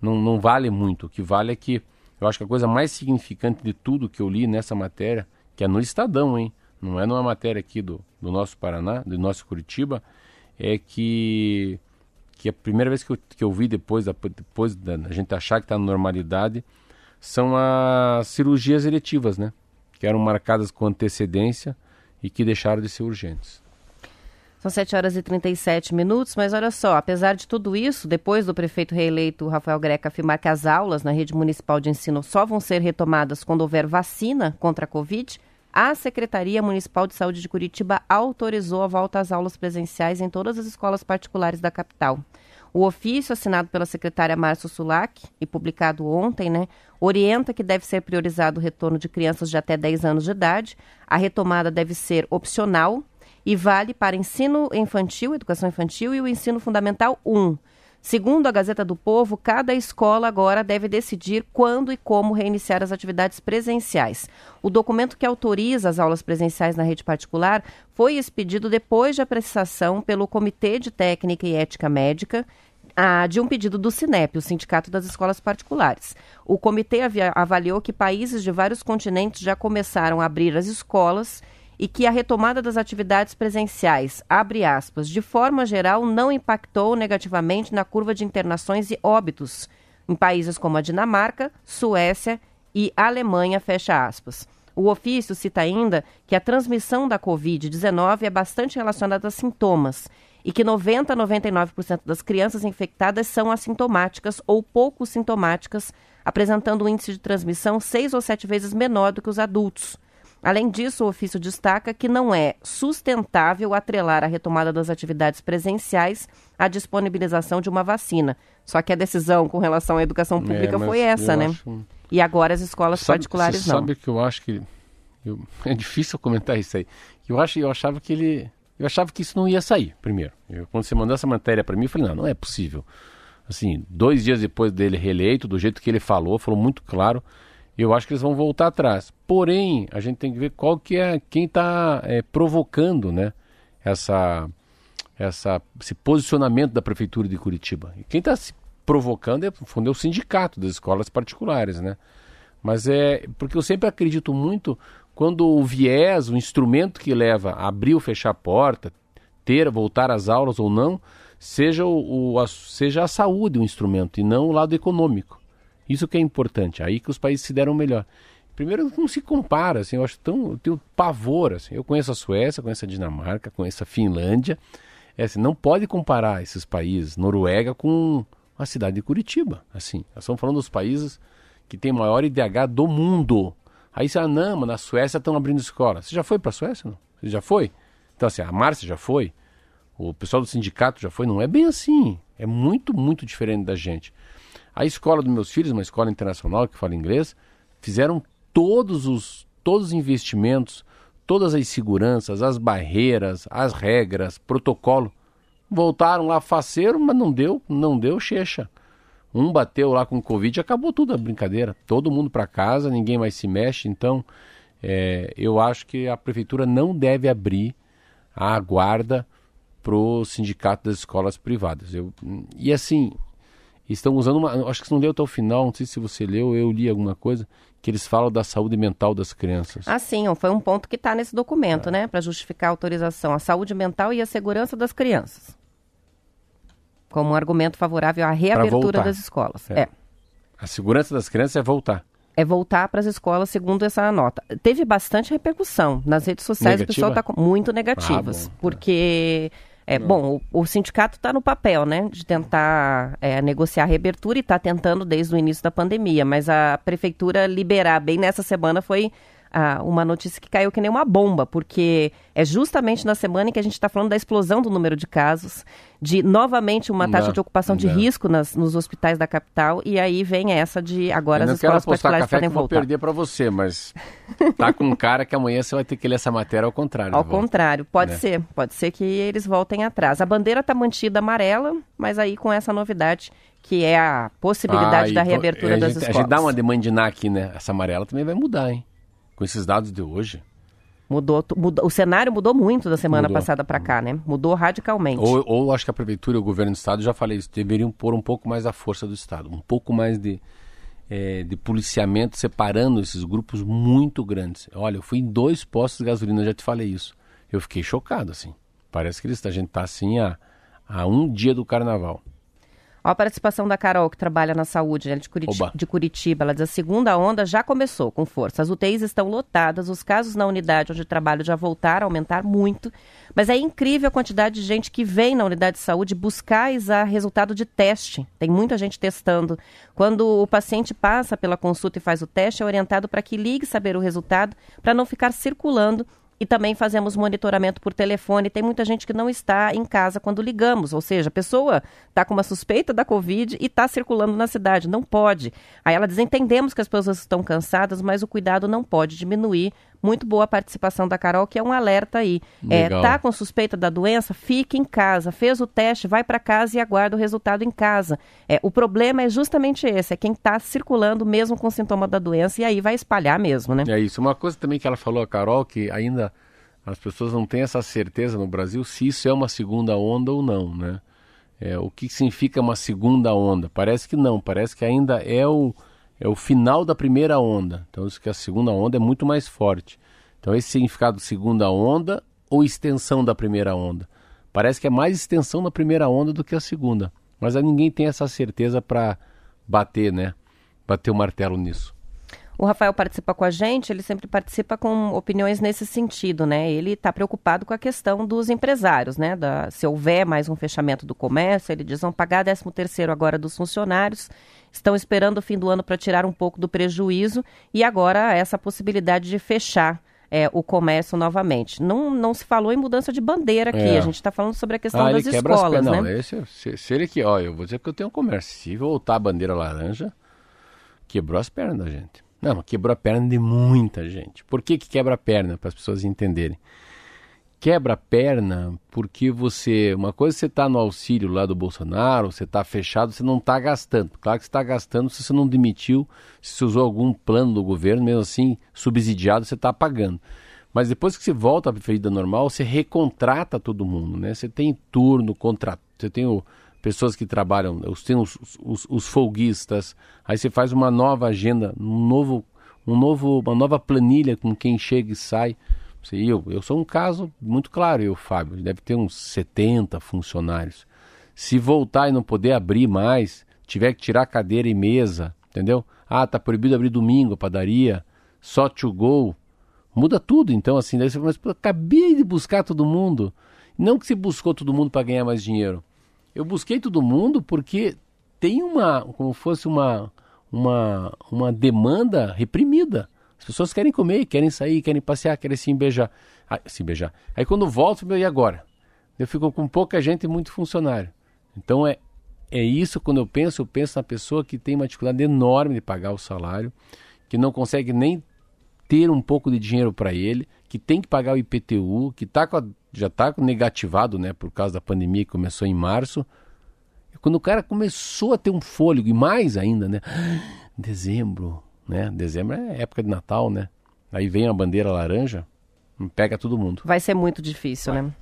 não, não vale muito. O que vale é que eu acho que a coisa mais significante de tudo que eu li nessa matéria, que é no Estadão, hein? Não é numa matéria aqui do, do nosso Paraná, do nosso Curitiba, é que, que a primeira vez que eu, que eu vi depois da, depois da gente achar que está na normalidade são as cirurgias eletivas, né? Que eram marcadas com antecedência e que deixaram de ser urgentes. São 7 horas e 37 minutos, mas olha só, apesar de tudo isso, depois do prefeito reeleito Rafael Greca afirmar que as aulas na rede municipal de ensino só vão ser retomadas quando houver vacina contra a Covid, a Secretaria Municipal de Saúde de Curitiba autorizou a volta às aulas presenciais em todas as escolas particulares da capital. O ofício assinado pela secretária Márcia Sulac e publicado ontem, né, orienta que deve ser priorizado o retorno de crianças de até 10 anos de idade. A retomada deve ser opcional e vale para ensino infantil, educação infantil e o ensino fundamental 1. Segundo a Gazeta do Povo, cada escola agora deve decidir quando e como reiniciar as atividades presenciais. O documento que autoriza as aulas presenciais na rede particular foi expedido depois de apreciação pelo Comitê de Técnica e Ética Médica de um pedido do Sinep, o Sindicato das Escolas Particulares. O comitê avaliou que países de vários continentes já começaram a abrir as escolas e que a retomada das atividades presenciais, abre aspas, de forma geral não impactou negativamente na curva de internações e óbitos em países como a Dinamarca, Suécia e Alemanha, fecha aspas. O ofício cita ainda que a transmissão da Covid-19 é bastante relacionada a sintomas e que 90 a 99% das crianças infectadas são assintomáticas ou pouco sintomáticas, apresentando um índice de transmissão seis ou sete vezes menor do que os adultos. Além disso, o ofício destaca que não é sustentável atrelar a retomada das atividades presenciais à disponibilização de uma vacina. Só que a decisão com relação à educação pública é, foi essa, né? Acho... E agora as escolas sabe, particulares não. Sabe que eu acho que eu... é difícil comentar isso aí. Eu acho, eu achava que ele, eu achava que isso não ia sair. Primeiro, eu, quando você mandou essa matéria para mim, eu falei não, não é possível. Assim, dois dias depois dele reeleito, do jeito que ele falou, falou muito claro eu acho que eles vão voltar atrás. Porém, a gente tem que ver qual que é quem está é, provocando, né? Essa, essa, esse posicionamento da prefeitura de Curitiba. E quem está se provocando é, é o sindicato das escolas particulares, né? Mas é porque eu sempre acredito muito quando o viés, o instrumento que leva a abrir ou fechar a porta, ter, voltar às aulas ou não, seja, o, o a, seja a saúde o instrumento e não o lado econômico. Isso que é importante, aí que os países se deram melhor. Primeiro, não se compara, assim, eu acho tão, eu tenho pavor, assim, eu conheço a Suécia, conheço a Dinamarca, conheço a Finlândia, é, assim, não pode comparar esses países, Noruega com a cidade de Curitiba, assim, nós estamos falando dos países que têm maior IDH do mundo. Aí você, ah, não, mas na Suécia estão abrindo escola. Você já foi para a Suécia, não? Você já foi? Então, assim, a Márcia já foi, o pessoal do sindicato já foi, não é bem assim, é muito, muito diferente da gente. A escola dos meus filhos, uma escola internacional que fala inglês, fizeram todos os, todos os investimentos, todas as seguranças, as barreiras, as regras, protocolo. Voltaram lá faceiro, mas não deu, não deu checha. Um bateu lá com Covid, acabou tudo a brincadeira. Todo mundo para casa, ninguém mais se mexe. Então, é, eu acho que a prefeitura não deve abrir a guarda para o sindicato das escolas privadas. Eu, e assim, estão usando uma. Acho que não leu até o final, não sei se você leu, eu li alguma coisa, que eles falam da saúde mental das crianças. Ah, sim, foi um ponto que está nesse documento, é. né? Para justificar a autorização, a saúde mental e a segurança das crianças. Como um argumento favorável à reabertura das escolas. É. é. A segurança das crianças é voltar. É voltar para as escolas, segundo essa nota. Teve bastante repercussão. Nas redes sociais Negativa? o pessoal está muito negativas. Ah, bom, porque. É é, bom, o, o sindicato está no papel, né, de tentar é, negociar a reabertura e está tentando desde o início da pandemia, mas a prefeitura liberar bem nessa semana foi ah, uma notícia que caiu que nem uma bomba, porque é justamente na semana em que a gente está falando da explosão do número de casos, de novamente uma taxa não, de ocupação não. de risco nas, nos hospitais da capital, e aí vem essa de agora as escolas particulares café podem que voltar. Eu vou perder para você, mas tá com cara que amanhã você vai ter que ler essa matéria ao contrário. Ao contrário, pode né? ser, pode ser que eles voltem atrás. A bandeira está mantida amarela, mas aí com essa novidade que é a possibilidade ah, da reabertura das gente, escolas. A gente dá uma demandinar aqui, né? Essa amarela também vai mudar, hein? Com esses dados de hoje. Mudou, mudou o cenário mudou muito da semana mudou. passada para cá, né? Mudou radicalmente. Ou, ou acho que a prefeitura e o governo do estado, já falei isso, deveriam pôr um pouco mais a força do estado, um pouco mais de, é, de policiamento separando esses grupos muito grandes. Olha, eu fui em dois postos de gasolina, já te falei isso. Eu fiquei chocado, assim. Parece que a gente tá assim há, há um dia do carnaval. Ó a participação da Carol, que trabalha na saúde né, de, Curitiba, de Curitiba. Ela diz a segunda onda já começou com força. As UTIs estão lotadas, os casos na unidade onde trabalho já voltaram a aumentar muito. Mas é incrível a quantidade de gente que vem na unidade de saúde buscar resultado de teste. Tem muita gente testando. Quando o paciente passa pela consulta e faz o teste, é orientado para que ligue saber o resultado, para não ficar circulando e também fazemos monitoramento por telefone. Tem muita gente que não está em casa quando ligamos, ou seja, a pessoa está com uma suspeita da Covid e está circulando na cidade. Não pode. Aí ela diz: entendemos que as pessoas estão cansadas, mas o cuidado não pode diminuir muito boa a participação da Carol, que é um alerta aí. É, tá com suspeita da doença? Fique em casa. Fez o teste, vai para casa e aguarda o resultado em casa. É, o problema é justamente esse, é quem está circulando mesmo com sintoma da doença e aí vai espalhar mesmo, né? É isso. Uma coisa também que ela falou, a Carol, que ainda as pessoas não têm essa certeza no Brasil se isso é uma segunda onda ou não, né? É, o que significa uma segunda onda? Parece que não, parece que ainda é o é o final da primeira onda. Então, isso que a segunda onda é muito mais forte. Então, esse significado segunda onda ou extensão da primeira onda. Parece que é mais extensão da primeira onda do que a segunda. Mas ninguém tem essa certeza para bater, né? Bater o martelo nisso. O Rafael participa com a gente, ele sempre participa com opiniões nesse sentido, né? Ele está preocupado com a questão dos empresários, né? Da, se houver mais um fechamento do comércio, ele diz vão pagar 13 terceiro agora dos funcionários, estão esperando o fim do ano para tirar um pouco do prejuízo e agora essa possibilidade de fechar é, o comércio novamente. Não, não se falou em mudança de bandeira aqui, é. a gente está falando sobre a questão ah, das escolas, né? Não, esse, se, se, ele que, ó, eu vou dizer que eu tenho um comércio, se voltar a bandeira laranja, quebrou as pernas da gente. Não, quebrou a perna de muita gente. Por que, que quebra a perna? Para as pessoas entenderem. Quebra a perna porque você. Uma coisa é você está no auxílio lá do Bolsonaro, você está fechado, você não está gastando. Claro que você está gastando se você não demitiu, se você usou algum plano do governo, mesmo assim, subsidiado, você está pagando. Mas depois que você volta à vida normal, você recontrata todo mundo, né? Você tem turno, contrato, você tem o, pessoas que trabalham, tem os, os, os, folguistas, aí você faz uma nova agenda, um novo, um novo, uma nova planilha com quem chega e sai. Eu, eu sou um caso muito claro, eu, Fábio, deve ter uns 70 funcionários. Se voltar e não poder abrir mais, tiver que tirar cadeira e mesa, entendeu? Ah, tá proibido abrir domingo a padaria, só to go. Muda tudo, então, assim, daí você começa, acabei de buscar todo mundo. Não que você buscou todo mundo para ganhar mais dinheiro. Eu busquei todo mundo porque tem uma, como fosse uma, uma, uma demanda reprimida. As pessoas querem comer, querem sair, querem passear, querem se beijar. Ah, se beijar. Aí quando volto, e agora? Eu fico com pouca gente e muito funcionário. Então é, é isso, quando eu penso, eu penso na pessoa que tem uma dificuldade enorme de pagar o salário, que não consegue nem ter um pouco de dinheiro para ele, que tem que pagar o IPTU, que tá a, já está negativado né, por causa da pandemia que começou em março. Quando o cara começou a ter um fôlego, e mais ainda, né? Dezembro, né? Dezembro é época de Natal, né? Aí vem a bandeira laranja, pega todo mundo. Vai ser muito difícil, Vai. né?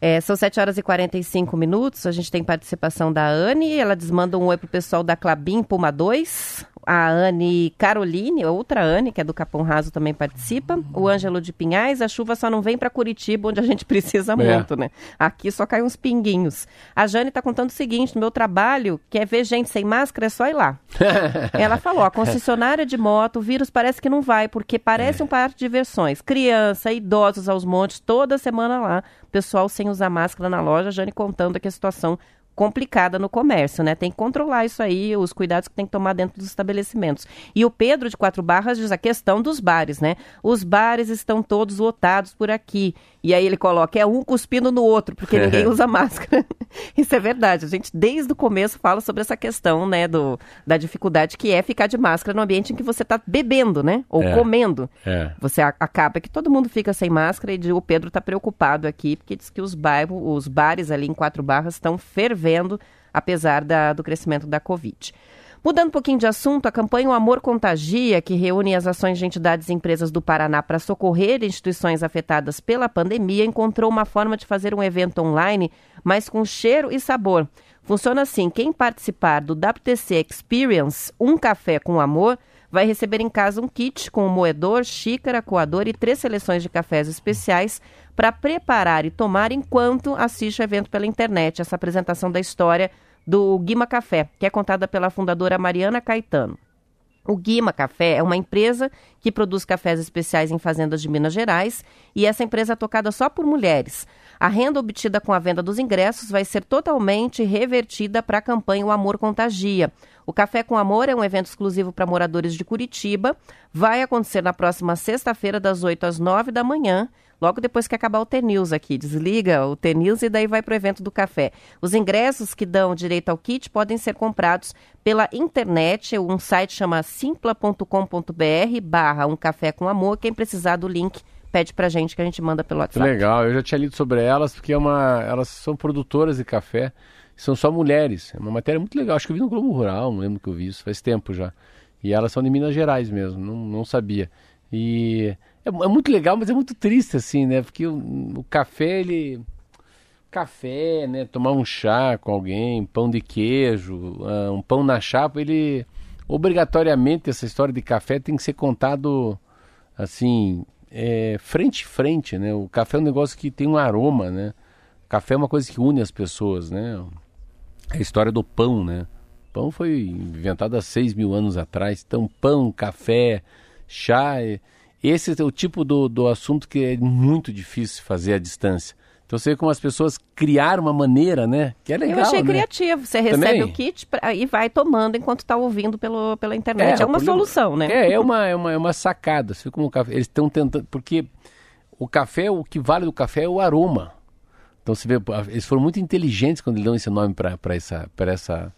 É, são 7 horas e 45 minutos. A gente tem participação da Anne. Ela desmanda um oi pro pessoal da Clabin Puma 2 a Anne Caroline, outra Anne, que é do Capão Raso, também participa. O Ângelo de Pinhais, a chuva só não vem para Curitiba, onde a gente precisa é. muito, né? Aqui só cai uns pinguinhos. A Jane está contando o seguinte: no meu trabalho, quer ver gente sem máscara, é só ir lá. Ela falou: a concessionária de moto, o vírus parece que não vai, porque parece é. um parque de diversões. Criança, idosos aos montes, toda semana lá. Pessoal sem usar máscara na loja, a Jane contando que a situação complicada no comércio, né? Tem que controlar isso aí, os cuidados que tem que tomar dentro dos estabelecimentos. E o Pedro de Quatro Barras diz a questão dos bares, né? Os bares estão todos lotados por aqui. E aí ele coloca, é um cuspindo no outro, porque ninguém usa máscara. Isso é verdade. A gente, desde o começo, fala sobre essa questão, né, do, da dificuldade que é ficar de máscara no ambiente em que você está bebendo, né? Ou é. comendo. É. Você acaba que todo mundo fica sem máscara e o Pedro está preocupado aqui, porque diz que os, bairros, os bares ali em Quatro Barras estão fervendo, apesar da, do crescimento da Covid. Mudando um pouquinho de assunto, a campanha O Amor Contagia, que reúne as ações de entidades e empresas do Paraná para socorrer instituições afetadas pela pandemia, encontrou uma forma de fazer um evento online, mas com cheiro e sabor. Funciona assim: quem participar do WTC Experience Um Café com Amor vai receber em casa um kit com um moedor, xícara, coador e três seleções de cafés especiais para preparar e tomar enquanto assiste o evento pela internet. Essa apresentação da história do Guima Café, que é contada pela fundadora Mariana Caetano. O Guima Café é uma empresa que produz cafés especiais em fazendas de Minas Gerais e essa empresa é tocada só por mulheres. A renda obtida com a venda dos ingressos vai ser totalmente revertida para a campanha O Amor Contagia. O Café com Amor é um evento exclusivo para moradores de Curitiba. Vai acontecer na próxima sexta-feira, das 8 às 9 da manhã logo depois que acabar o T-News aqui. Desliga o T-News e daí vai para o evento do café. Os ingressos que dão direito ao kit podem ser comprados pela internet. Um site chama simpla.com.br barra um café com amor. Quem precisar do link pede pra gente que a gente manda pelo WhatsApp. Legal, eu já tinha lido sobre elas, porque é uma, elas são produtoras de café, são só mulheres. É uma matéria muito legal, acho que eu vi no Globo Rural, não lembro que eu vi isso, faz tempo já. E elas são de Minas Gerais mesmo, não, não sabia. E é, é, muito legal, mas é muito triste, assim, né? Porque o, o café, ele. Café, né? Tomar um chá com alguém, pão de queijo, uh, um pão na chapa, ele. Obrigatoriamente, essa história de café tem que ser contado assim, é, frente a frente, né? O café é um negócio que tem um aroma, né? Café é uma coisa que une as pessoas, né? A história do pão, né? Pão foi inventado há seis mil anos atrás. Então, pão, café, chá. É... Esse é o tipo do, do assunto que é muito difícil fazer à distância. Então você vê como as pessoas criaram uma maneira, né? Que é legal. Eu achei né? criativo. Você recebe Também? o kit pra, e vai tomando enquanto está ouvindo pelo, pela internet. É, uma problema- solução, né? É, é uma, é uma, é uma sacada. Você vê como o café, eles estão tentando. Porque o café, o que vale do café é o aroma. Então você vê, eles foram muito inteligentes quando eles dão esse nome para essa, pra essa,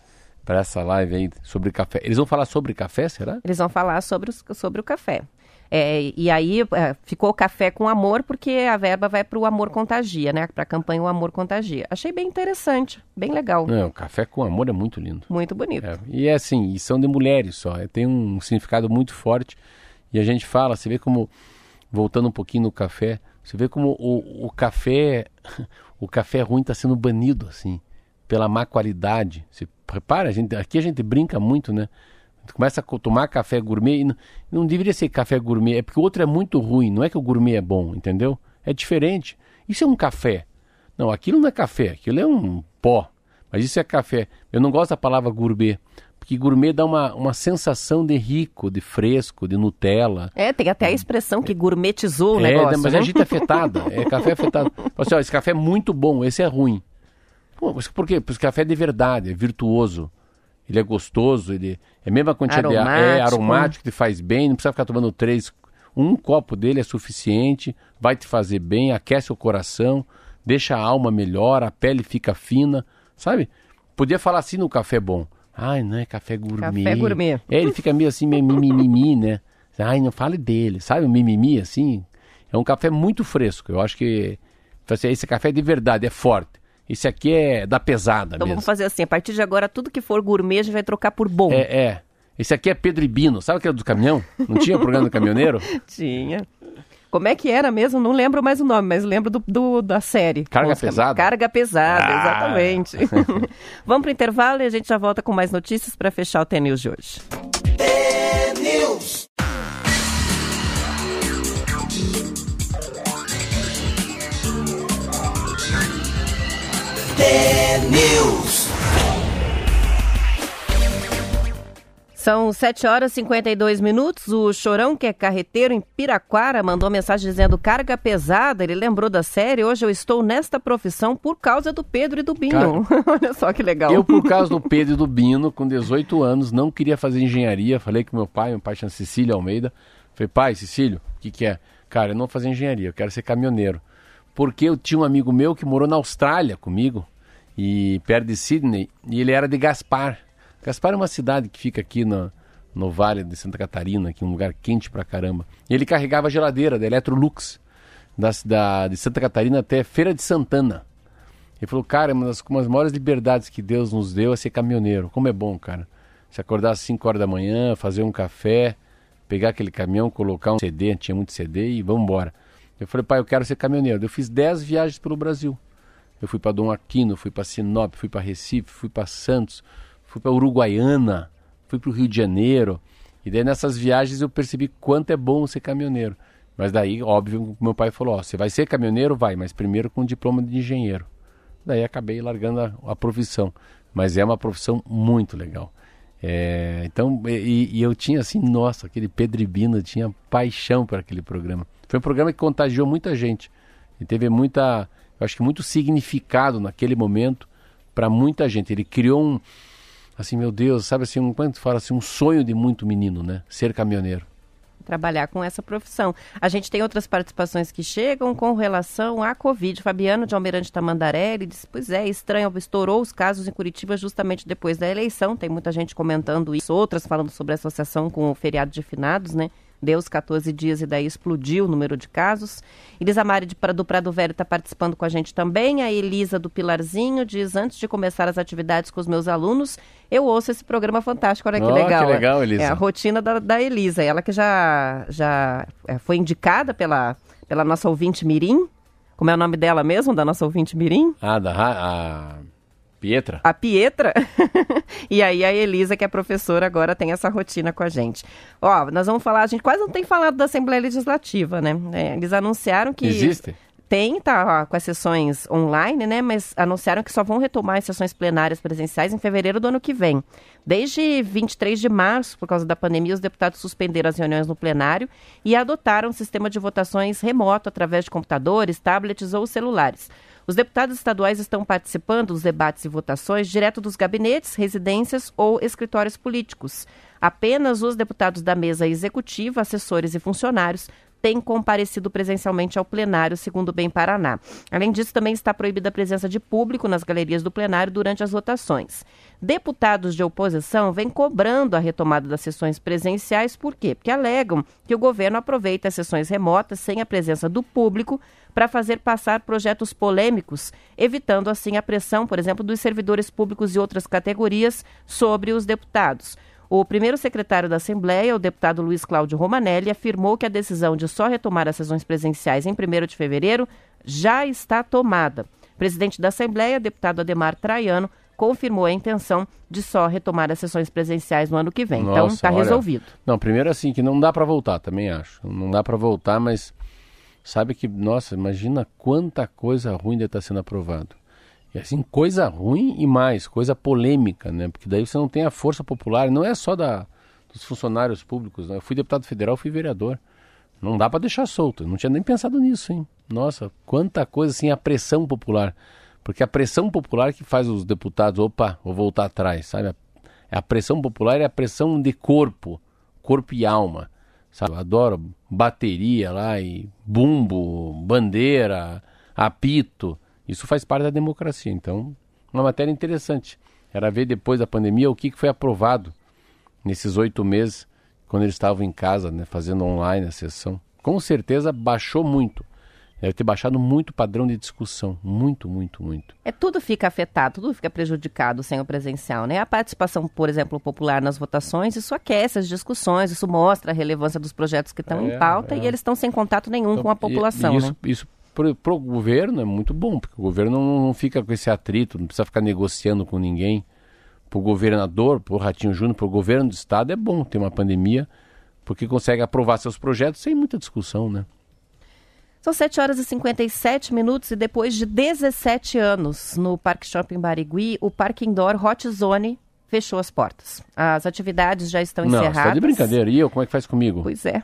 pra essa live aí sobre café. Eles vão falar sobre café, será? Eles vão falar sobre, os- sobre o café. É, e aí é, ficou café com amor, porque a verba vai para o amor contagia, né? Para a campanha O Amor Contagia. Achei bem interessante, bem legal, Não, o café com amor é muito lindo. muito bonito. É, e é assim, e são de mulheres só. é, Tem um significado muito forte. E a gente fala, você vê como, voltando um pouquinho no café, você vê como o, o café, o café ruim está sendo banido, assim, pela má qualidade. Você repara, a gente, aqui a gente brinca muito, né? A começa a tomar café gourmet e não, não deveria ser café gourmet, é porque o outro é muito ruim, não é que o gourmet é bom, entendeu? É diferente. Isso é um café. Não, aquilo não é café, aquilo é um pó. Mas isso é café. Eu não gosto da palavra gourmet, porque gourmet dá uma, uma sensação de rico, de fresco, de Nutella. É, tem até a expressão que gourmetizou o é, negócio. mas né? é gente afetada, é café afetado. Assim, ó, esse café é muito bom, esse é ruim. Pô, mas por quê? Porque esse café é de verdade, é virtuoso. Ele é gostoso, ele é a mesma quantidade de é Aromático. aromático, te faz bem, não precisa ficar tomando três. Um copo dele é suficiente, vai te fazer bem, aquece o coração, deixa a alma melhor, a pele fica fina, sabe? Podia falar assim no café bom. Ai, não é café gourmet. Café gourmet. É, ele fica meio assim, meio mimimi, né? Ai, não fale dele, sabe? O mimimi, assim. É um café muito fresco. Eu acho que assim, esse café é de verdade, é forte. Esse aqui é da pesada Então mesmo. vamos fazer assim, a partir de agora, tudo que for gourmet, a gente vai trocar por bom. É, é. Esse aqui é Pedro e Bino. Sabe aquele do caminhão? Não tinha o programa do caminhoneiro? Tinha. Como é que era mesmo? Não lembro mais o nome, mas lembro do, do- da série. Carga pesada? Carga pesada, Ah. exatamente. Vamos pro intervalo e a gente já volta com mais notícias para fechar o TNews de hoje. News. São 7 horas e 52 minutos. O Chorão, que é carreteiro em Piraquara, mandou mensagem dizendo carga pesada. Ele lembrou da série. Hoje eu estou nesta profissão por causa do Pedro e do Binho. Olha só que legal. Eu, por causa do Pedro e do Bino, com 18 anos, não queria fazer engenharia. Falei com meu pai, meu pai chama Cecília Almeida. Falei, pai, Cecílio, o que, que é? Cara, eu não vou fazer engenharia, eu quero ser caminhoneiro. Porque eu tinha um amigo meu que morou na Austrália comigo, e perto de Sydney, e ele era de Gaspar. Gaspar é uma cidade que fica aqui no, no Vale de Santa Catarina, aqui um lugar quente pra caramba. E ele carregava a geladeira da Electrolux, da, da, de Santa Catarina até Feira de Santana. Ele falou, cara, uma das, uma das maiores liberdades que Deus nos deu é ser caminhoneiro. Como é bom, cara. Se acordar às 5 horas da manhã, fazer um café, pegar aquele caminhão, colocar um CD, tinha muito CD e vamos embora. Eu falei, pai, eu quero ser caminhoneiro. Eu fiz 10 viagens pelo Brasil. Eu fui para Dom Aquino, fui para Sinop, fui para Recife, fui para Santos, fui para Uruguaiana, fui para o Rio de Janeiro. E daí nessas viagens eu percebi quanto é bom ser caminhoneiro. Mas daí, óbvio, meu pai falou, você vai ser caminhoneiro? Vai, mas primeiro com diploma de engenheiro. Daí acabei largando a, a profissão. Mas é uma profissão muito legal. É, então, e, e eu tinha assim, nossa, aquele eu tinha paixão por aquele programa. Foi um programa que contagiou muita gente. E teve muita, acho que muito significado naquele momento para muita gente. Ele criou um, assim, meu Deus, sabe assim, um, quando tu fala assim, um sonho de muito menino, né? Ser caminhoneiro. trabalhar com essa profissão. A gente tem outras participações que chegam com relação à Covid. Fabiano de Almirante Tamandaré, ele disse, pois é, estranho, estourou os casos em Curitiba justamente depois da eleição. Tem muita gente comentando isso, outras falando sobre a associação com o feriado de finados, né? Deu os 14 dias e daí explodiu o número de casos. Elisa Mari de, do Prado Velho está participando com a gente também. A Elisa do Pilarzinho diz, antes de começar as atividades com os meus alunos, eu ouço esse programa fantástico. Olha que Oh, legal. que legal, Elisa. É a rotina da, da Elisa. Ela que já, já é, foi indicada pela, pela nossa ouvinte Mirim. Como é o nome dela mesmo, da nossa ouvinte Mirim? Ah, da a Pietra? A Pietra. e aí a Elisa, que é professora, agora tem essa rotina com a gente. Ó, nós vamos falar, a gente quase não tem falado da Assembleia Legislativa, né? É, eles anunciaram que... Existe? tem, tá com as sessões online, né? Mas anunciaram que só vão retomar as sessões plenárias presenciais em fevereiro do ano que vem. Desde 23 de março, por causa da pandemia, os deputados suspenderam as reuniões no plenário e adotaram um sistema de votações remoto através de computadores, tablets ou celulares. Os deputados estaduais estão participando dos debates e votações direto dos gabinetes, residências ou escritórios políticos. Apenas os deputados da mesa executiva, assessores e funcionários tem comparecido presencialmente ao plenário, segundo o Bem Paraná. Além disso, também está proibida a presença de público nas galerias do plenário durante as votações. Deputados de oposição vêm cobrando a retomada das sessões presenciais, por quê? Porque alegam que o governo aproveita as sessões remotas sem a presença do público para fazer passar projetos polêmicos, evitando assim a pressão, por exemplo, dos servidores públicos e outras categorias sobre os deputados. O primeiro secretário da Assembleia, o deputado Luiz Cláudio Romanelli, afirmou que a decisão de só retomar as sessões presenciais em 1 de fevereiro já está tomada. O presidente da Assembleia, deputado Ademar Traiano, confirmou a intenção de só retomar as sessões presenciais no ano que vem. Então, Nossa, então, está resolvido. Não, primeiro assim, que não dá para voltar, também acho. Não dá para voltar, mas sabe que, nossa, imagina quanta coisa ruim deve estar tá sendo aprovado. E assim, coisa ruim e mais, coisa polêmica, né? Porque daí você não tem a força popular, não é só da, dos funcionários públicos, né? Eu fui deputado federal, fui vereador. Não dá para deixar solto. Eu não tinha nem pensado nisso, hein? Nossa, quanta coisa assim, a pressão popular. Porque a pressão popular que faz os deputados, opa, vou voltar atrás, sabe? A, é pressão popular é a pressão de corpo, corpo e alma. Sabe? Eu adoro bateria lá e bumbo, bandeira, apito. Isso faz parte da democracia. Então, uma matéria interessante. Era ver depois da pandemia o que foi aprovado nesses oito meses, quando eles estavam em casa, né, fazendo online a sessão. Com certeza baixou muito. Deve ter baixado muito o padrão de discussão. Muito, muito, muito. É, tudo fica afetado, tudo fica prejudicado sem o presencial, né? A participação, por exemplo, popular nas votações, isso aquece as discussões, isso mostra a relevância dos projetos que estão é, em pauta é. e eles estão sem contato nenhum então, com a população. E, e isso, né? isso para o governo é muito bom, porque o governo não, não, fica com esse atrito, não precisa ficar negociando com ninguém. Para o governador, para o Ratinho Júnior, para o governo do estado é bom ter uma pandemia, porque consegue aprovar seus projetos sem muita discussão, né? São 7 horas e 57 minutos e depois de 17 anos no Parque Shopping Barigui, o Parque Indoor Hot Zone fechou as portas. As atividades já estão encerradas. Não, está de brincadeira. E eu, como é que faz comigo? Pois é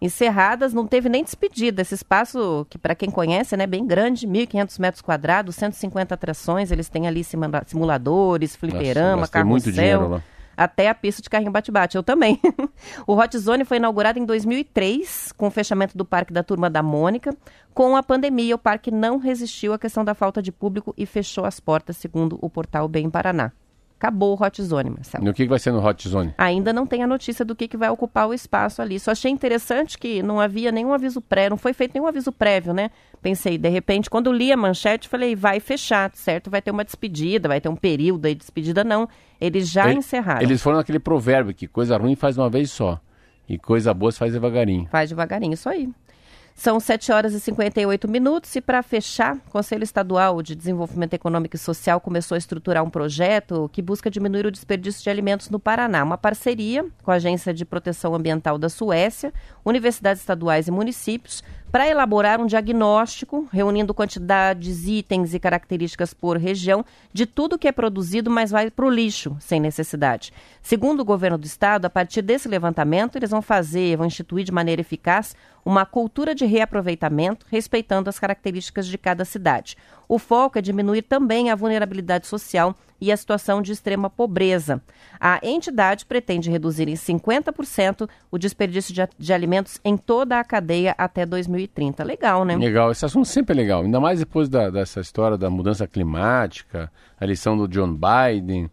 encerradas, não teve nem despedida. Esse espaço, que para quem conhece, é né, bem grande, 1.500 metros quadrados, 150 atrações, eles têm ali simuladores, fliperama, Nossa, carrossel, até a pista de carrinho bate-bate. Eu também. o Hot Zone foi inaugurado em 2003, com o fechamento do Parque da Turma da Mônica. Com a pandemia, o parque não resistiu à questão da falta de público e fechou as portas, segundo o portal Bem Paraná. Acabou o Hot Zone, Marcelo. E o que, vai ser no Hot Zone? Ainda não tem a notícia do que, vai ocupar o espaço ali. Só achei interessante que não havia nenhum aviso prévio, não foi feito nenhum aviso prévio, né? Pensei, de repente, quando li a manchete, falei, vai fechar, certo? Vai ter uma despedida, vai ter um período aí de despedida. Não, eles já Ele, encerraram. Eles foram naquele provérbio que coisa ruim faz uma vez só. E coisa boa se faz devagarinho. Faz devagarinho, isso aí. São 7 horas e 58 minutos e para fechar, o Conselho Estadual de Desenvolvimento Econômico e Social começou a estruturar um projeto que busca diminuir o desperdício de alimentos no Paraná. Uma parceria com a Agência de Proteção Ambiental da Suécia, universidades estaduais e municípios para elaborar um diagnóstico, reunindo quantidades, itens e características por região de tudo que é produzido, mas vai para o lixo, sem necessidade. Segundo o governo do estado, a partir desse levantamento, eles vão fazer, vão instituir de maneira eficaz uma cultura de reaproveitamento, respeitando as características de cada cidade. O foco é diminuir também a vulnerabilidade social e a situação de extrema pobreza. A entidade pretende reduzir em 50% o desperdício de, de, alimentos em toda a cadeia até 2030. Legal, né? Legal, esse assunto sempre é legal, ainda mais depois da, dessa história da mudança climática, a eleição do John Biden.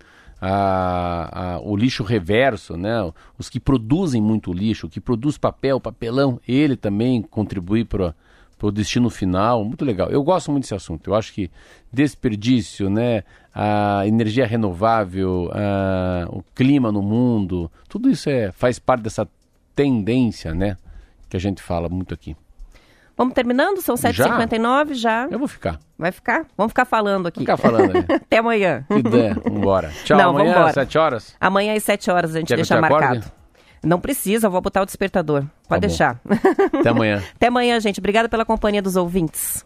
A, a, o lixo reverso, né? os que produzem muito lixo, que produz papel, papelão, ele também contribui para para o destino final, muito legal. Eu gosto muito desse assunto. Eu acho que desperdício, né, a energia renovável, a, o clima no mundo, tudo isso é, faz parte dessa tendência, né, que a gente fala muito aqui. Vamos terminando? São 7h59 já? já? Eu vou ficar. Vai ficar? Vamos ficar falando aqui. Ficar falando. Até amanhã. Se der, vambora. Tchau, Não, amanhã às 7 horas? Amanhã às 7 horas a gente Quer deixa marcado. Acorde? Não precisa, eu vou botar o despertador. Tá Pode tá deixar. Até amanhã. Até amanhã, gente. Obrigada pela companhia dos ouvintes.